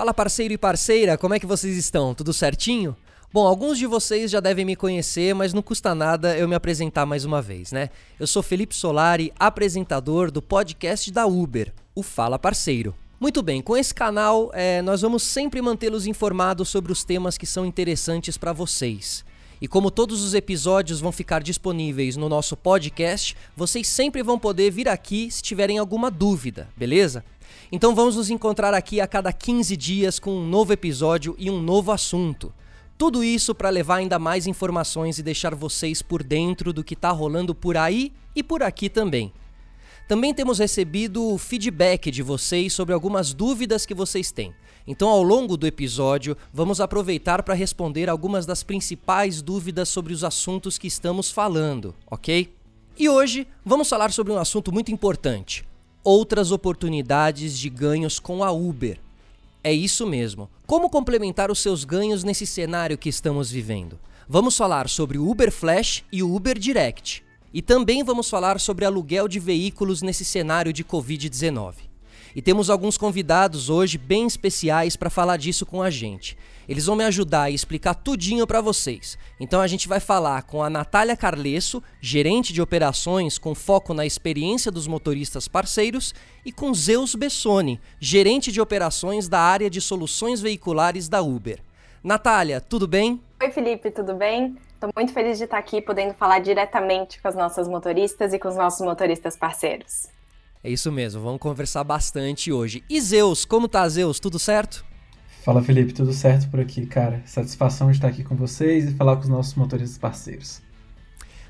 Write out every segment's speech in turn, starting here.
Fala parceiro e parceira, como é que vocês estão? Tudo certinho? Bom, alguns de vocês já devem me conhecer, mas não custa nada eu me apresentar mais uma vez, né? Eu sou Felipe Solari, apresentador do podcast da Uber, o Fala Parceiro. Muito bem, com esse canal é, nós vamos sempre mantê-los informados sobre os temas que são interessantes para vocês. E como todos os episódios vão ficar disponíveis no nosso podcast, vocês sempre vão poder vir aqui se tiverem alguma dúvida, beleza? Então vamos nos encontrar aqui a cada 15 dias com um novo episódio e um novo assunto. Tudo isso para levar ainda mais informações e deixar vocês por dentro do que está rolando por aí e por aqui também. Também temos recebido feedback de vocês sobre algumas dúvidas que vocês têm. Então, ao longo do episódio, vamos aproveitar para responder algumas das principais dúvidas sobre os assuntos que estamos falando, ok? E hoje vamos falar sobre um assunto muito importante: outras oportunidades de ganhos com a Uber. É isso mesmo. Como complementar os seus ganhos nesse cenário que estamos vivendo? Vamos falar sobre o Uber Flash e o Uber Direct. E também vamos falar sobre aluguel de veículos nesse cenário de Covid-19. E temos alguns convidados hoje bem especiais para falar disso com a gente. Eles vão me ajudar e explicar tudinho para vocês. Então a gente vai falar com a Natália Carlesso, gerente de operações com foco na experiência dos motoristas parceiros, e com Zeus Bessoni, gerente de operações da área de soluções veiculares da Uber. Natália, tudo bem? Oi, Felipe, tudo bem? Estou muito feliz de estar aqui podendo falar diretamente com as nossas motoristas e com os nossos motoristas parceiros. É isso mesmo, vamos conversar bastante hoje. E Zeus, como tá, Zeus? Tudo certo? Fala, Felipe, tudo certo por aqui, cara. Satisfação de estar aqui com vocês e falar com os nossos motoristas parceiros.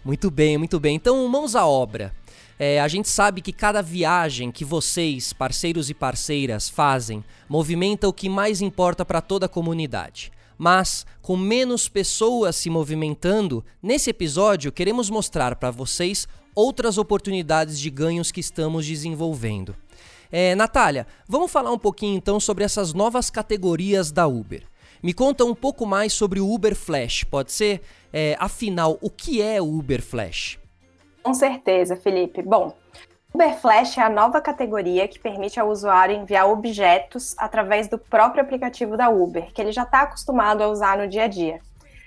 Muito bem, muito bem. Então, mãos à obra. É, a gente sabe que cada viagem que vocês, parceiros e parceiras, fazem movimenta o que mais importa para toda a comunidade. Mas, com menos pessoas se movimentando, nesse episódio queremos mostrar para vocês outras oportunidades de ganhos que estamos desenvolvendo. É, Natália, vamos falar um pouquinho então sobre essas novas categorias da Uber. Me conta um pouco mais sobre o Uber Flash, pode ser? É, afinal, o que é o Uber Flash? Com certeza, Felipe. Bom, Uber Flash é a nova categoria que permite ao usuário enviar objetos através do próprio aplicativo da Uber, que ele já está acostumado a usar no dia a dia.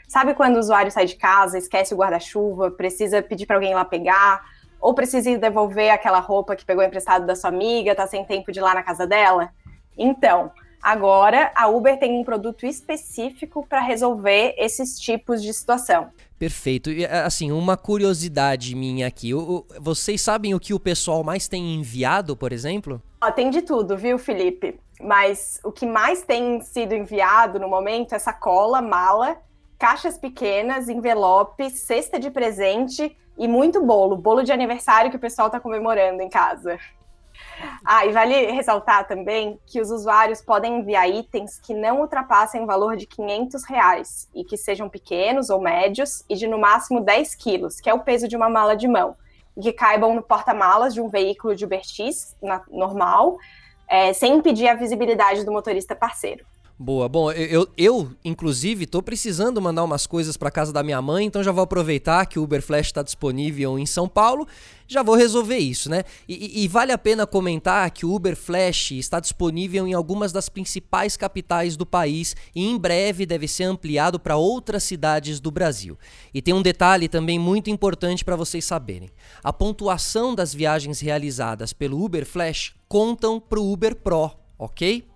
Sabe quando o usuário sai de casa, esquece o guarda-chuva, precisa pedir para alguém ir lá pegar, ou precisa ir devolver aquela roupa que pegou emprestado da sua amiga, tá sem tempo de ir lá na casa dela? Então, agora a Uber tem um produto específico para resolver esses tipos de situação. Perfeito. E assim, uma curiosidade minha aqui. O, vocês sabem o que o pessoal mais tem enviado, por exemplo? Ó, tem de tudo, viu, Felipe? Mas o que mais tem sido enviado no momento é sacola, mala caixas pequenas, envelopes, cesta de presente e muito bolo. Bolo de aniversário que o pessoal está comemorando em casa. Ah, e vale ressaltar também que os usuários podem enviar itens que não ultrapassem o valor de 500 reais e que sejam pequenos ou médios e de no máximo 10 quilos, que é o peso de uma mala de mão, e que caibam no porta-malas de um veículo de Uber X normal, é, sem impedir a visibilidade do motorista parceiro. Boa. Bom, eu, eu inclusive, tô precisando mandar umas coisas para casa da minha mãe, então já vou aproveitar que o Uber Flash está disponível em São Paulo, já vou resolver isso, né? E, e, vale a pena comentar que o Uber Flash está disponível em algumas das principais capitais do país e em breve deve ser ampliado para outras cidades do Brasil. E tem um detalhe também muito importante para vocês saberem: a pontuação das viagens realizadas pelo Uber Flash contam para o Uber Pro, ok?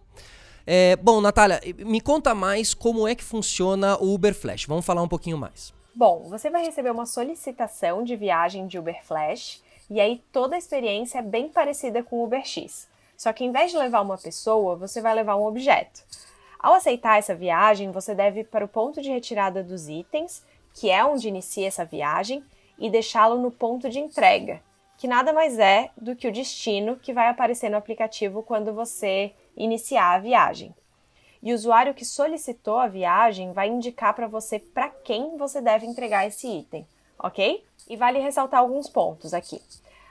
É, bom, Natália, me conta mais como é que funciona o Uber Flash. Vamos falar um pouquinho mais. Bom, você vai receber uma solicitação de viagem de Uber Flash e aí toda a experiência é bem parecida com o Uber X. Só que em vez de levar uma pessoa, você vai levar um objeto. Ao aceitar essa viagem, você deve ir para o ponto de retirada dos itens, que é onde inicia essa viagem, e deixá-lo no ponto de entrega, que nada mais é do que o destino que vai aparecer no aplicativo quando você iniciar a viagem. E o usuário que solicitou a viagem vai indicar para você para quem você deve entregar esse item, ok? E vale ressaltar alguns pontos aqui.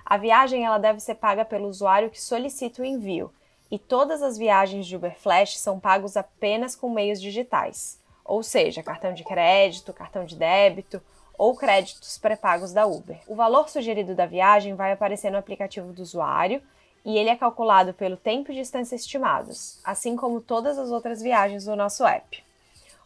A viagem ela deve ser paga pelo usuário que solicita o envio, e todas as viagens de Uber Flash são pagos apenas com meios digitais, ou seja, cartão de crédito, cartão de débito ou créditos pré-pagos da Uber. O valor sugerido da viagem vai aparecer no aplicativo do usuário e ele é calculado pelo tempo e distância estimados, assim como todas as outras viagens do nosso app.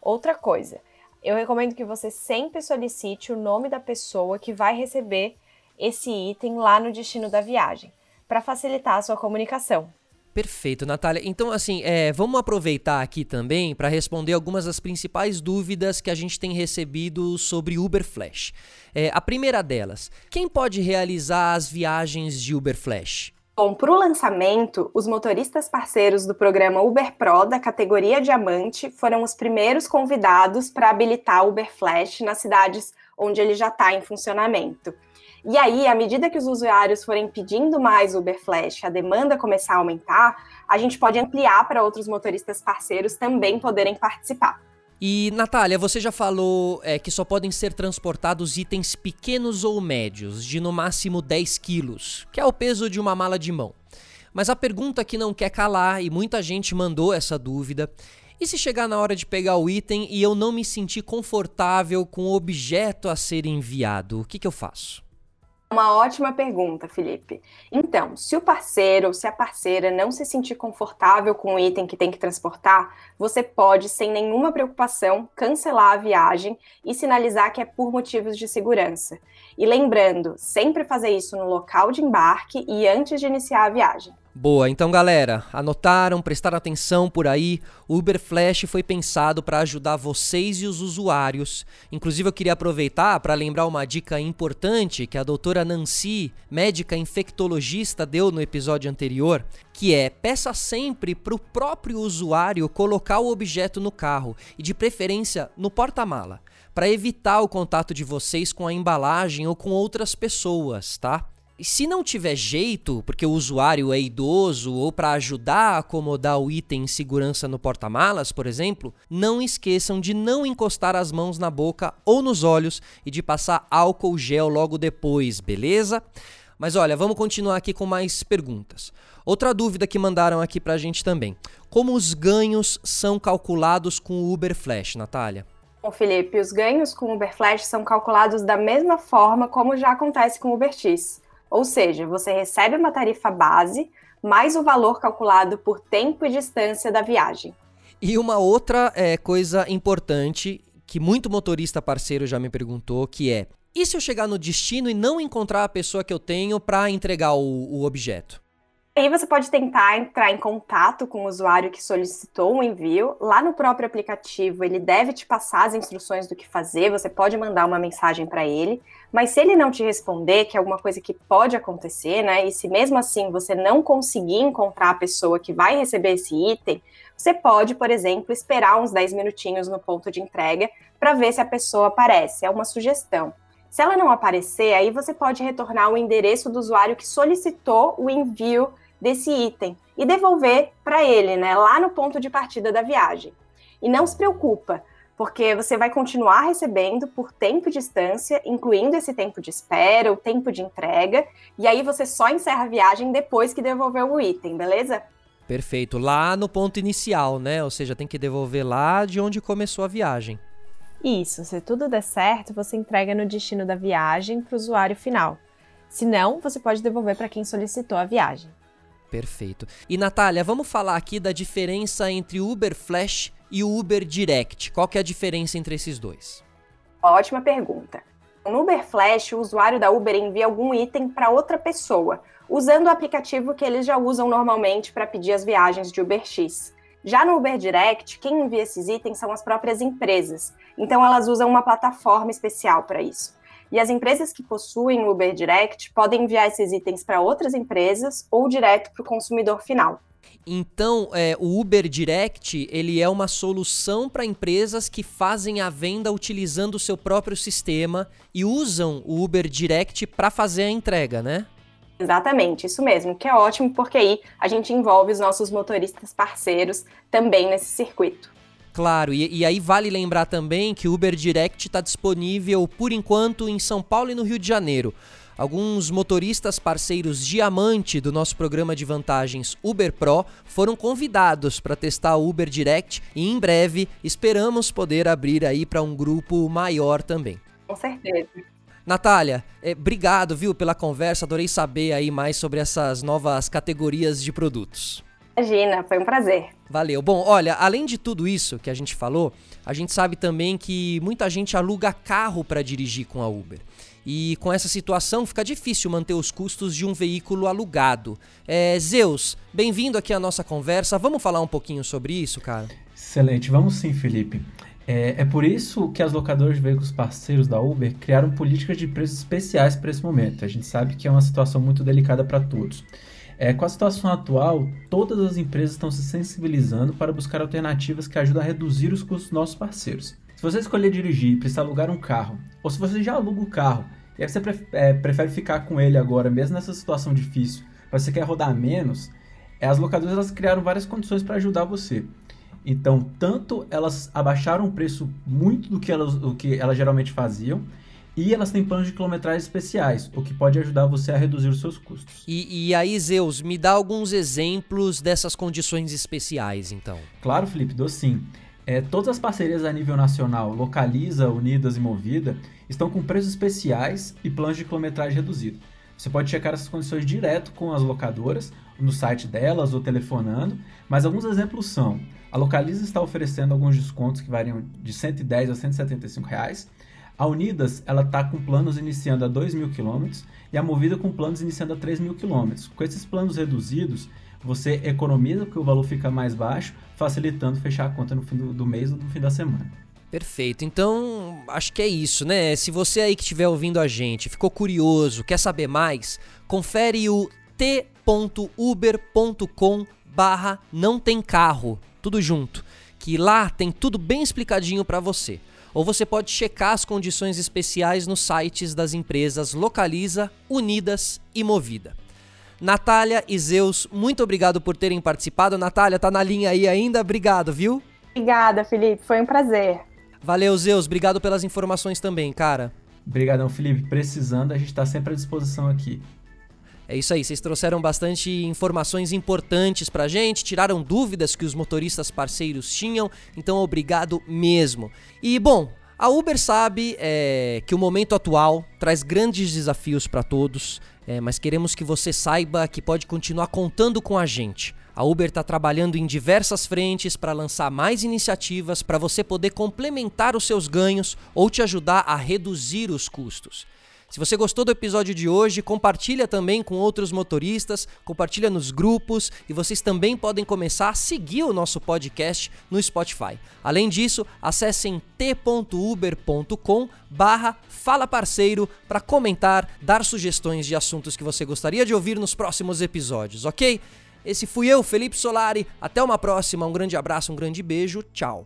Outra coisa, eu recomendo que você sempre solicite o nome da pessoa que vai receber esse item lá no destino da viagem, para facilitar a sua comunicação. Perfeito, Natália. Então, assim, é, vamos aproveitar aqui também para responder algumas das principais dúvidas que a gente tem recebido sobre Uber Flash. É, a primeira delas: quem pode realizar as viagens de Uber Flash? Bom, para o lançamento, os motoristas parceiros do programa Uber Pro da categoria Diamante foram os primeiros convidados para habilitar Uber Flash nas cidades onde ele já está em funcionamento. E aí, à medida que os usuários forem pedindo mais Uber Flash, a demanda começar a aumentar, a gente pode ampliar para outros motoristas parceiros também poderem participar. E, Natália, você já falou é, que só podem ser transportados itens pequenos ou médios, de no máximo 10 quilos, que é o peso de uma mala de mão. Mas a pergunta que não quer calar, e muita gente mandou essa dúvida, e se chegar na hora de pegar o item e eu não me sentir confortável com o objeto a ser enviado, o que, que eu faço? Uma ótima pergunta, Felipe. Então, se o parceiro ou se a parceira não se sentir confortável com o item que tem que transportar, você pode, sem nenhuma preocupação, cancelar a viagem e sinalizar que é por motivos de segurança. E lembrando, sempre fazer isso no local de embarque e antes de iniciar a viagem. Boa, então galera, anotaram, prestaram atenção por aí. O Uber Flash foi pensado para ajudar vocês e os usuários. Inclusive eu queria aproveitar para lembrar uma dica importante que a doutora Nancy, médica infectologista, deu no episódio anterior, que é peça sempre para o próprio usuário colocar o objeto no carro e de preferência no porta-mala, para evitar o contato de vocês com a embalagem ou com outras pessoas, tá? E se não tiver jeito, porque o usuário é idoso ou para ajudar a acomodar o item em segurança no porta-malas, por exemplo, não esqueçam de não encostar as mãos na boca ou nos olhos e de passar álcool gel logo depois, beleza? Mas olha, vamos continuar aqui com mais perguntas. Outra dúvida que mandaram aqui pra gente também. Como os ganhos são calculados com o Uber Flash, Natália? Bom, Felipe, os ganhos com Uber Flash são calculados da mesma forma como já acontece com o Uber X. Ou seja, você recebe uma tarifa base mais o valor calculado por tempo e distância da viagem. E uma outra é, coisa importante que muito motorista parceiro já me perguntou, que é: e se eu chegar no destino e não encontrar a pessoa que eu tenho para entregar o, o objeto? Aí você pode tentar entrar em contato com o usuário que solicitou o envio. Lá no próprio aplicativo, ele deve te passar as instruções do que fazer, você pode mandar uma mensagem para ele. Mas se ele não te responder, que é alguma coisa que pode acontecer, né? E se mesmo assim você não conseguir encontrar a pessoa que vai receber esse item, você pode, por exemplo, esperar uns 10 minutinhos no ponto de entrega para ver se a pessoa aparece. É uma sugestão. Se ela não aparecer, aí você pode retornar o endereço do usuário que solicitou o envio desse item e devolver para ele, né, lá no ponto de partida da viagem. E não se preocupa, porque você vai continuar recebendo por tempo e distância, incluindo esse tempo de espera, o tempo de entrega, e aí você só encerra a viagem depois que devolveu o item, beleza? Perfeito, lá no ponto inicial, né? Ou seja, tem que devolver lá de onde começou a viagem. Isso, se tudo der certo, você entrega no destino da viagem para o usuário final. Se não, você pode devolver para quem solicitou a viagem. Perfeito. E Natália, vamos falar aqui da diferença entre o Uber Flash e o Uber Direct. Qual que é a diferença entre esses dois? Ótima pergunta. No Uber Flash, o usuário da Uber envia algum item para outra pessoa, usando o aplicativo que eles já usam normalmente para pedir as viagens de UberX. Já no Uber Direct, quem envia esses itens são as próprias empresas, então elas usam uma plataforma especial para isso. E as empresas que possuem o Uber Direct podem enviar esses itens para outras empresas ou direto para o consumidor final. Então, é, o Uber Direct ele é uma solução para empresas que fazem a venda utilizando o seu próprio sistema e usam o Uber Direct para fazer a entrega, né? Exatamente, isso mesmo, que é ótimo porque aí a gente envolve os nossos motoristas parceiros também nesse circuito. Claro, e, e aí vale lembrar também que o Uber Direct está disponível por enquanto em São Paulo e no Rio de Janeiro. Alguns motoristas parceiros diamante do nosso programa de vantagens Uber Pro foram convidados para testar o Uber Direct e em breve esperamos poder abrir aí para um grupo maior também. Com certeza. Natália, é, obrigado, viu, pela conversa. Adorei saber aí mais sobre essas novas categorias de produtos. Imagina, foi um prazer. Valeu. Bom, olha, além de tudo isso que a gente falou, a gente sabe também que muita gente aluga carro para dirigir com a Uber. E com essa situação fica difícil manter os custos de um veículo alugado. É, Zeus, bem-vindo aqui à nossa conversa. Vamos falar um pouquinho sobre isso, cara? Excelente, vamos sim, Felipe. É, é por isso que as locadoras de veículos parceiros da Uber criaram políticas de preços especiais para esse momento. A gente sabe que é uma situação muito delicada para todos. É, com a situação atual, todas as empresas estão se sensibilizando para buscar alternativas que ajudam a reduzir os custos dos nossos parceiros. Se você escolher dirigir e precisar alugar um carro, ou se você já aluga o carro e aí você é, prefere ficar com ele agora, mesmo nessa situação difícil, mas você quer rodar menos, é, as locadoras elas criaram várias condições para ajudar você. Então, tanto elas abaixaram o preço muito do que elas, do que elas geralmente faziam, e elas têm planos de quilometragem especiais, o que pode ajudar você a reduzir os seus custos. E, e aí, Zeus, me dá alguns exemplos dessas condições especiais, então. Claro, Felipe, dou sim. É, todas as parcerias a nível nacional, Localiza, Unidas e Movida, estão com preços especiais e planos de quilometragem reduzido. Você pode checar essas condições direto com as locadoras, no site delas ou telefonando, mas alguns exemplos são: a Localiza está oferecendo alguns descontos que variam de 110 a 175 reais, a Unidas ela está com planos iniciando a 2 mil quilômetros e a Movida com planos iniciando a 3 mil quilômetros. Com esses planos reduzidos, você economiza porque o valor fica mais baixo, facilitando fechar a conta no fim do, do mês ou no fim da semana. Perfeito. Então, acho que é isso, né? Se você aí que estiver ouvindo a gente ficou curioso, quer saber mais, confere o t.uber.com barra não tem carro, tudo junto, que lá tem tudo bem explicadinho para você ou você pode checar as condições especiais nos sites das empresas Localiza, Unidas e Movida. Natália e Zeus, muito obrigado por terem participado. Natália, tá na linha aí ainda? Obrigado, viu? Obrigada, Felipe. Foi um prazer. Valeu, Zeus. Obrigado pelas informações também, cara. Obrigadão, Felipe. Precisando, a gente está sempre à disposição aqui. É isso aí, vocês trouxeram bastante informações importantes pra gente, tiraram dúvidas que os motoristas parceiros tinham, então obrigado mesmo. E bom, a Uber sabe é, que o momento atual traz grandes desafios para todos, é, mas queremos que você saiba que pode continuar contando com a gente. A Uber está trabalhando em diversas frentes para lançar mais iniciativas para você poder complementar os seus ganhos ou te ajudar a reduzir os custos. Se você gostou do episódio de hoje, compartilha também com outros motoristas, compartilha nos grupos e vocês também podem começar a seguir o nosso podcast no Spotify. Além disso, acessem t.uber.com barra Fala Parceiro para comentar, dar sugestões de assuntos que você gostaria de ouvir nos próximos episódios, ok? Esse fui eu, Felipe Solari. Até uma próxima, um grande abraço, um grande beijo, tchau.